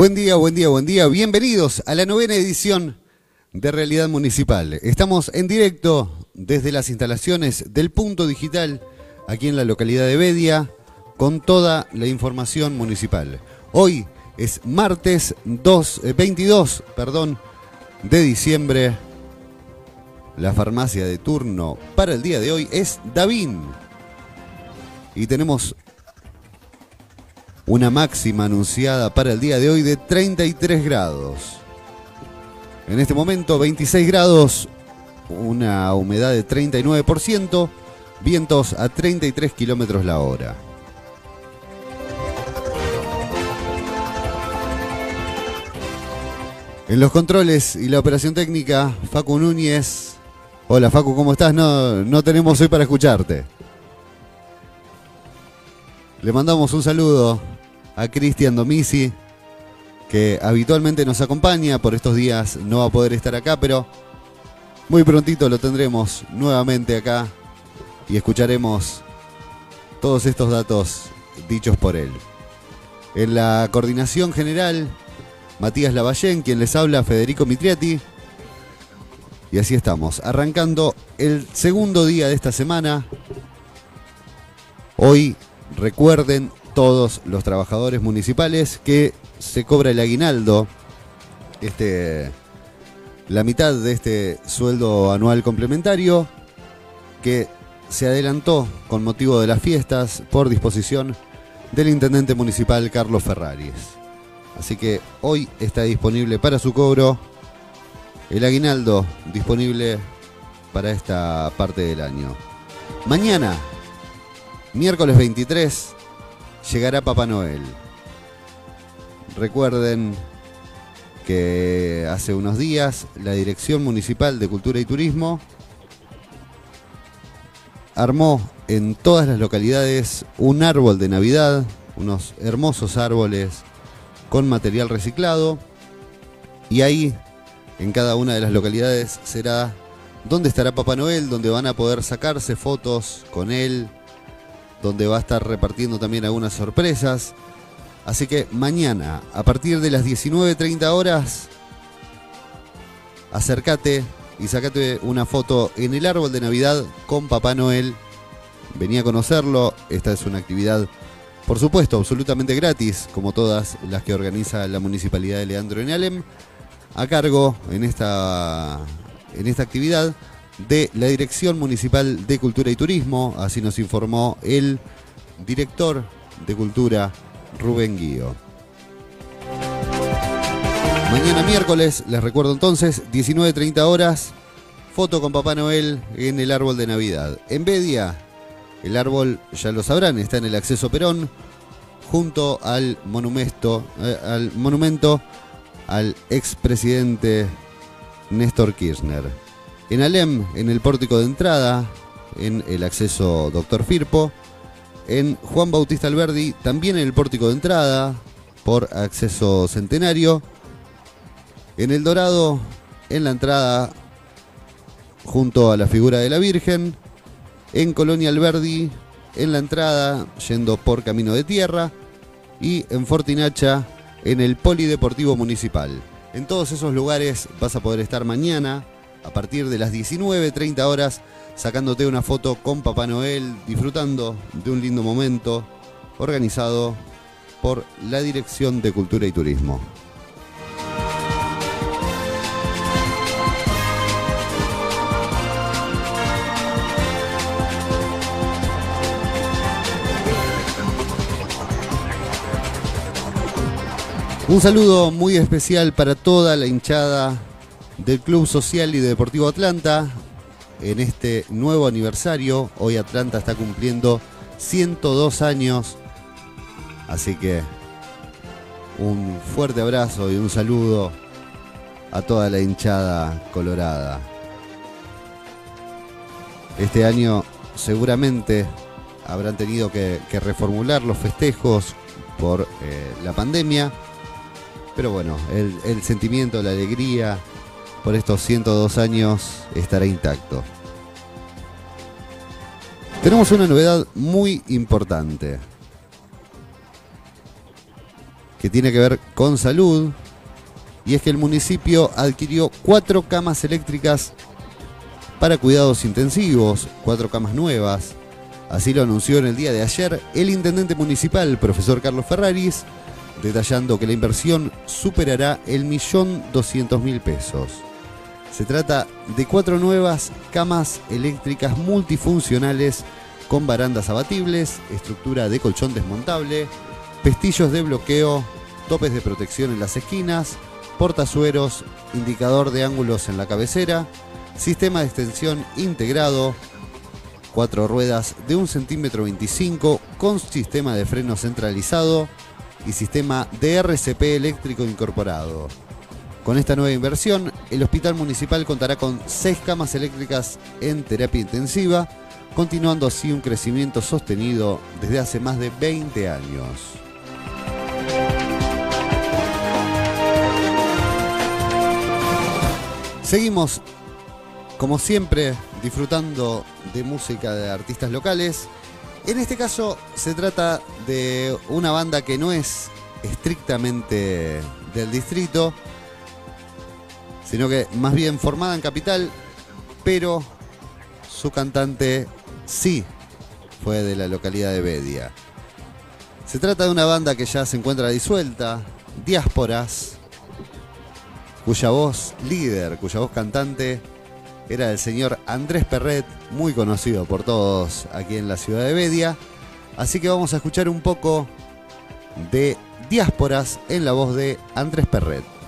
Buen día, buen día, buen día. Bienvenidos a la novena edición de Realidad Municipal. Estamos en directo desde las instalaciones del Punto Digital aquí en la localidad de Bedia con toda la información municipal. Hoy es martes 2, eh, 22 perdón, de diciembre. La farmacia de turno para el día de hoy es Davin. Y tenemos una máxima anunciada para el día de hoy de 33 grados. En este momento 26 grados, una humedad de 39%, vientos a 33 kilómetros la hora. En los controles y la operación técnica, Facu Núñez. Hola Facu, ¿cómo estás? No, no tenemos hoy para escucharte. Le mandamos un saludo a Cristian Domisi, que habitualmente nos acompaña, por estos días no va a poder estar acá, pero muy prontito lo tendremos nuevamente acá y escucharemos todos estos datos dichos por él. En la coordinación general, Matías Lavallén, quien les habla, Federico Mitriati. Y así estamos, arrancando el segundo día de esta semana. Hoy recuerden todos los trabajadores municipales que se cobra el aguinaldo, este, la mitad de este sueldo anual complementario que se adelantó con motivo de las fiestas por disposición del intendente municipal Carlos Ferraris. Así que hoy está disponible para su cobro el aguinaldo disponible para esta parte del año. Mañana, miércoles 23, llegará Papá Noel. Recuerden que hace unos días la Dirección Municipal de Cultura y Turismo armó en todas las localidades un árbol de Navidad, unos hermosos árboles con material reciclado y ahí en cada una de las localidades será donde estará Papá Noel, donde van a poder sacarse fotos con él, donde va a estar repartiendo también algunas sorpresas. Así que mañana, a partir de las 19.30 horas, acércate y sacate una foto en el árbol de Navidad con Papá Noel. Vení a conocerlo, esta es una actividad, por supuesto, absolutamente gratis, como todas las que organiza la Municipalidad de Leandro en Alem, a cargo en esta, en esta actividad de la Dirección Municipal de Cultura y Turismo, así nos informó el director de Cultura, Rubén Guío. Mañana miércoles, les recuerdo entonces, 19.30 horas, foto con Papá Noel en el árbol de Navidad. En Bedia, el árbol, ya lo sabrán, está en el acceso Perón, junto al monumento, eh, al monumento al expresidente Néstor Kirchner. En Alem, en el pórtico de entrada, en el acceso Doctor Firpo. En Juan Bautista Alberdi, también en el pórtico de entrada, por acceso centenario. En El Dorado, en la entrada, junto a la figura de la Virgen. En Colonia Alberdi, en la entrada, yendo por camino de tierra. Y en Fortinacha, en el Polideportivo Municipal. En todos esos lugares vas a poder estar mañana a partir de las 19.30 horas sacándote una foto con Papá Noel, disfrutando de un lindo momento organizado por la Dirección de Cultura y Turismo. Un saludo muy especial para toda la hinchada del Club Social y Deportivo Atlanta en este nuevo aniversario. Hoy Atlanta está cumpliendo 102 años, así que un fuerte abrazo y un saludo a toda la hinchada colorada. Este año seguramente habrán tenido que, reformular los festejos por eh, la pandemia, pero bueno, el sentimiento, la alegría, por estos 102 años estará intacto. Tenemos una novedad muy importante. que tiene que ver con salud. Y es que el municipio adquirió cuatro camas eléctricas para cuidados intensivos, cuatro camas nuevas. Así lo anunció en el día de ayer el intendente municipal, profesor Carlos Ferraris, detallando que la inversión superará el millón doscientos mil pesos. Se trata de cuatro nuevas camas eléctricas multifuncionales con barandas abatibles, estructura de colchón desmontable, pestillos de bloqueo, topes de protección en las esquinas, portazueros, indicador de ángulos en la cabecera, sistema de extensión integrado, cuatro ruedas de 1 centímetro 25 con sistema de freno centralizado y sistema de RCP eléctrico incorporado. Con esta nueva inversión, el hospital municipal contará con seis camas eléctricas en terapia intensiva, continuando así un crecimiento sostenido desde hace más de 20 años. Seguimos, como siempre, disfrutando de música de artistas locales. En este caso se trata de una banda que no es estrictamente del distrito, sino que más bien formada en capital, pero su cantante sí fue de la localidad de Bedia. Se trata de una banda que ya se encuentra disuelta, Diásporas, cuya voz líder, cuya voz cantante era el señor Andrés Perret, muy conocido por todos aquí en la ciudad de Bedia. Así que vamos a escuchar un poco de Diásporas en la voz de Andrés Perret.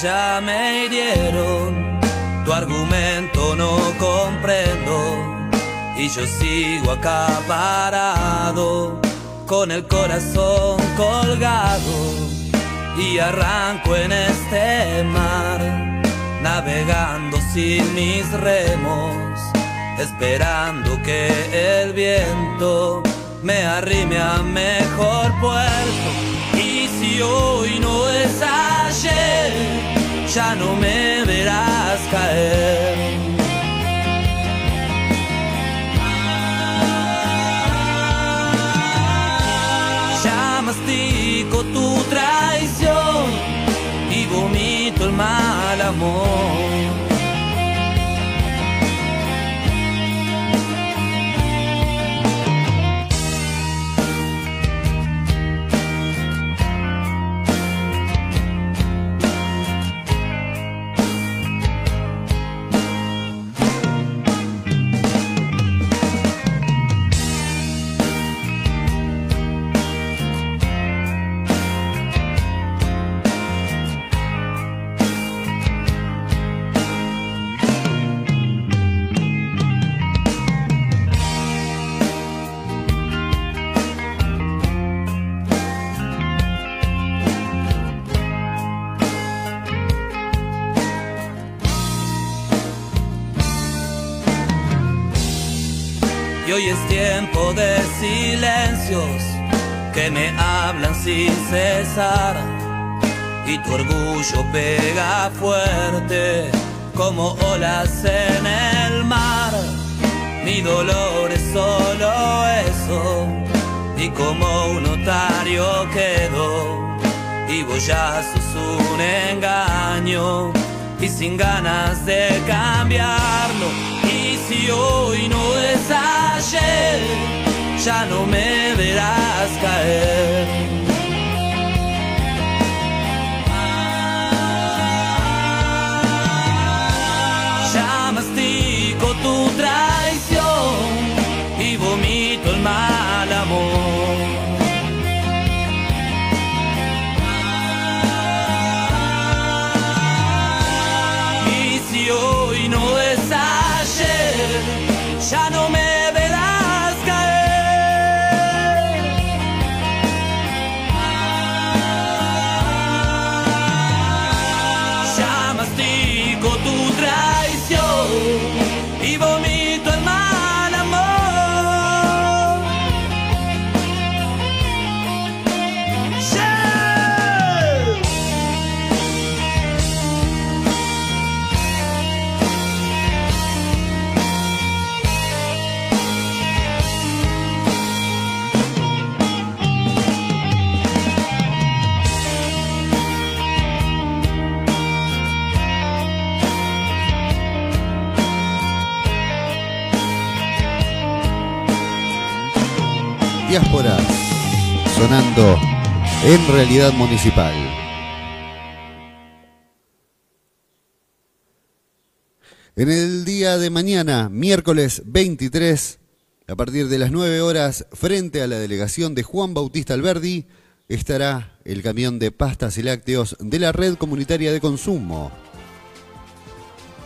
Ya me hirieron, tu argumento no comprendo. Y yo sigo acá parado, con el corazón colgado. Y arranco en este mar, navegando sin mis remos, esperando que el viento me arrime a mejor puerto. Hoy no es ayer, ya no me verás caer. Ya mastico tu traición y vomito el mal amor. Hoy es tiempo de silencios que me hablan sin cesar. Y tu orgullo pega fuerte como olas en el mar. Mi dolor es solo eso. Y como un notario quedo. Y vos ya sos un engaño. Y sin ganas de cambiarlo. Y si ya no me verás caer. Sonando en realidad municipal. En el día de mañana, miércoles 23, a partir de las 9 horas, frente a la delegación de Juan Bautista Alberdi, estará el camión de pastas y lácteos de la red comunitaria de consumo.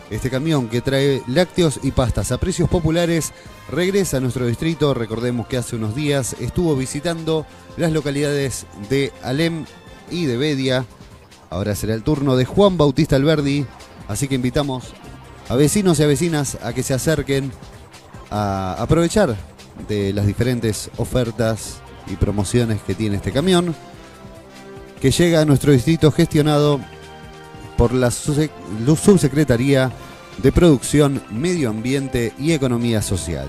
Este camión que trae lácteos y pastas a precios populares regresa a nuestro distrito. Recordemos que hace unos días estuvo visitando las localidades de Alem y de Bedia. Ahora será el turno de Juan Bautista Alberdi, así que invitamos a vecinos y a vecinas a que se acerquen a aprovechar de las diferentes ofertas y promociones que tiene este camión, que llega a nuestro distrito gestionado por la Subsecretaría de Producción, Medio Ambiente y Economía Social.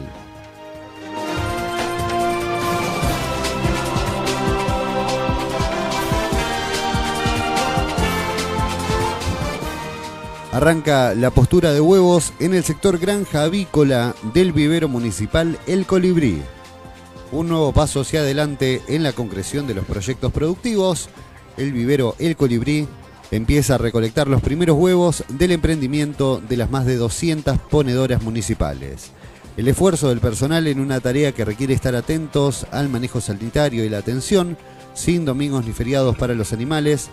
Arranca la postura de huevos en el sector granja avícola del vivero municipal El Colibrí. Un nuevo paso hacia adelante en la concreción de los proyectos productivos. El vivero El Colibrí empieza a recolectar los primeros huevos del emprendimiento de las más de 200 ponedoras municipales. El esfuerzo del personal en una tarea que requiere estar atentos al manejo sanitario y la atención, sin domingos ni feriados para los animales,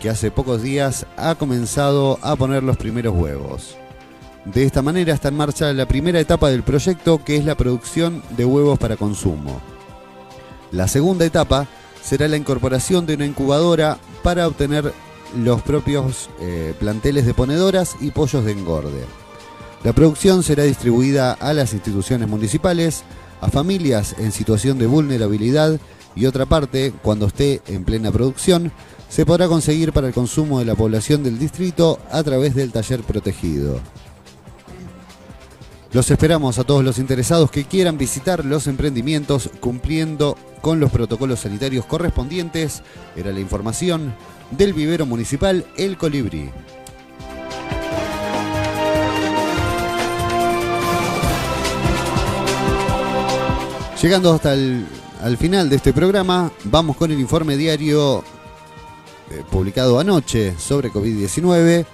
que hace pocos días ha comenzado a poner los primeros huevos. De esta manera está en marcha la primera etapa del proyecto, que es la producción de huevos para consumo. La segunda etapa será la incorporación de una incubadora para obtener los propios eh, planteles de ponedoras y pollos de engorde. La producción será distribuida a las instituciones municipales, a familias en situación de vulnerabilidad y otra parte, cuando esté en plena producción, se podrá conseguir para el consumo de la población del distrito a través del taller protegido. Los esperamos a todos los interesados que quieran visitar los emprendimientos cumpliendo con los protocolos sanitarios correspondientes. Era la información del vivero municipal El Colibrí. Llegando hasta el al final de este programa, vamos con el informe diario eh, publicado anoche sobre COVID-19.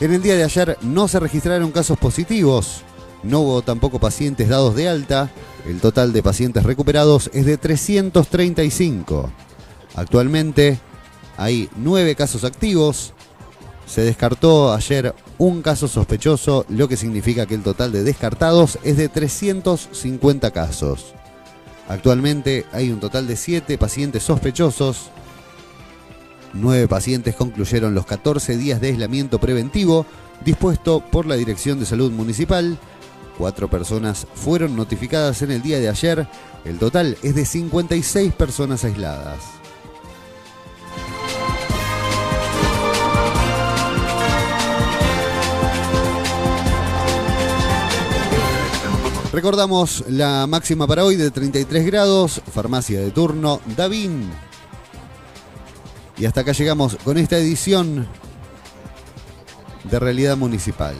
En el día de ayer no se registraron casos positivos, no hubo tampoco pacientes dados de alta. El total de pacientes recuperados es de 335. Actualmente hay nueve casos activos. Se descartó ayer un caso sospechoso, lo que significa que el total de descartados es de 350 casos. Actualmente hay un total de 7 pacientes sospechosos. 9 pacientes concluyeron los 14 días de aislamiento preventivo dispuesto por la Dirección de Salud Municipal. Cuatro personas fueron notificadas en el día de ayer. El total es de 56 personas aisladas. Recordamos la máxima para hoy de 33 grados, farmacia de turno, Davín. Y hasta acá llegamos con esta edición de Realidad Municipal.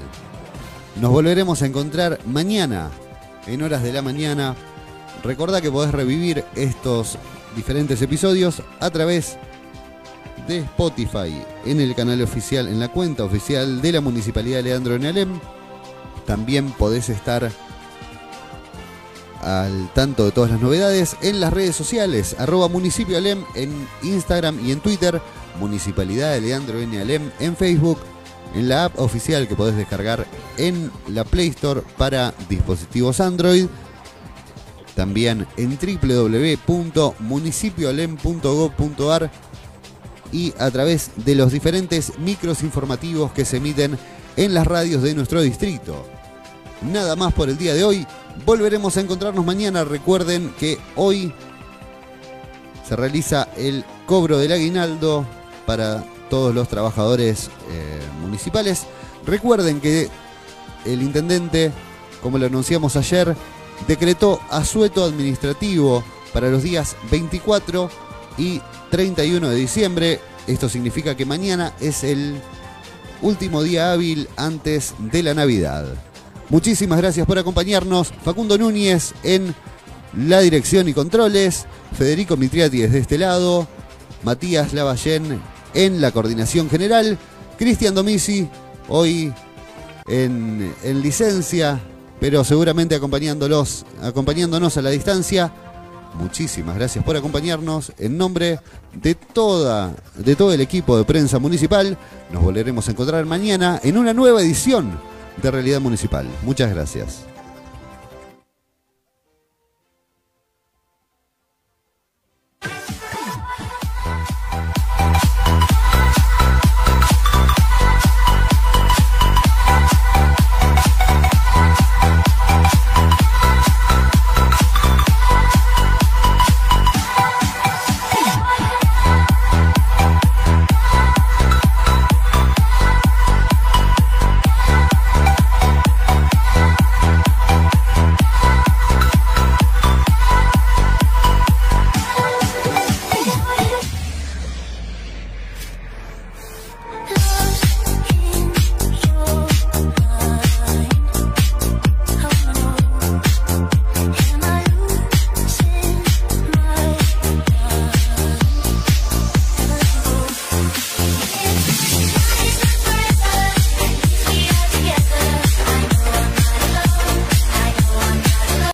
Nos volveremos a encontrar mañana, en horas de la mañana. Recordá que podés revivir estos diferentes episodios a través de Spotify, en el canal oficial, en la cuenta oficial de la Municipalidad de Leandro en Alem. También podés estar al tanto de todas las novedades en las redes sociales, arroba municipio en Instagram y en Twitter, Municipalidad de Leandro N. Alem en Facebook, en la app oficial que podés descargar en la Play Store para dispositivos Android, también en www.municipioalem.gov.ar y a través de los diferentes micros informativos que se emiten en las radios de nuestro distrito. Nada más por el día de hoy. Volveremos a encontrarnos mañana. Recuerden que hoy se realiza el cobro del aguinaldo para todos los trabajadores eh, municipales. Recuerden que el intendente, como lo anunciamos ayer, decretó asueto administrativo para los días 24 y 31 de diciembre. Esto significa que mañana es el último día hábil antes de la Navidad. Muchísimas gracias por acompañarnos. Facundo Núñez en la dirección y controles, Federico Mitriati desde este lado, Matías Lavallén en la coordinación general, Cristian Domisi hoy en, en licencia, pero seguramente acompañándolos, acompañándonos a la distancia. Muchísimas gracias por acompañarnos. En nombre de toda, de todo el equipo de prensa municipal, nos volveremos a encontrar mañana en una nueva edición de Realidad Municipal. Muchas gracias.